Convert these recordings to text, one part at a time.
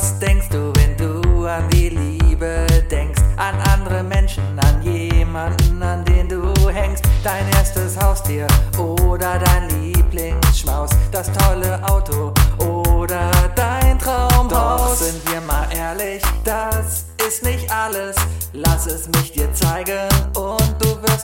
Was denkst du, wenn du an die Liebe denkst? An andere Menschen, an jemanden, an den du hängst. Dein erstes Haustier oder dein Lieblingsschmaus. Das tolle Auto oder dein Traumhaus. Doch sind wir mal ehrlich, das ist nicht alles. Lass es mich dir zeigen und du wirst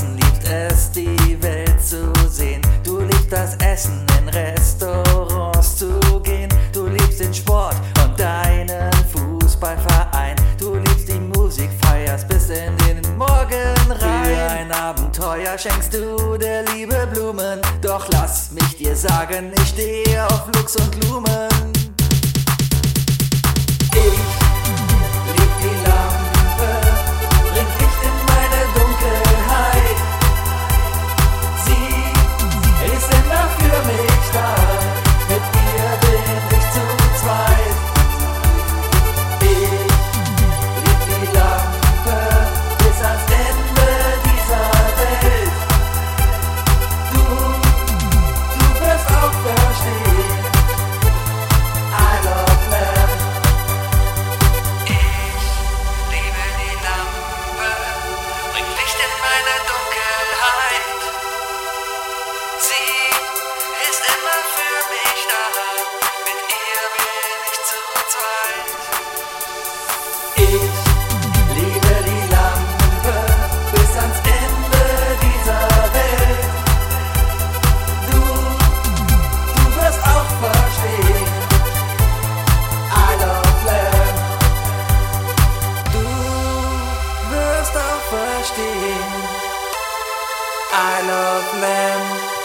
Herzen liebst es, die Welt zu sehen. Du liebst das Essen, in Restaurants zu gehen. Du liebst den Sport und deinen Fußballverein. Du liebst die Musik, feierst bis in den Morgen rein. Für ein Abenteuer schenkst du der Liebe Blumen. Doch lass mich dir sagen, ich stehe auf Lux und Blumen. I love men.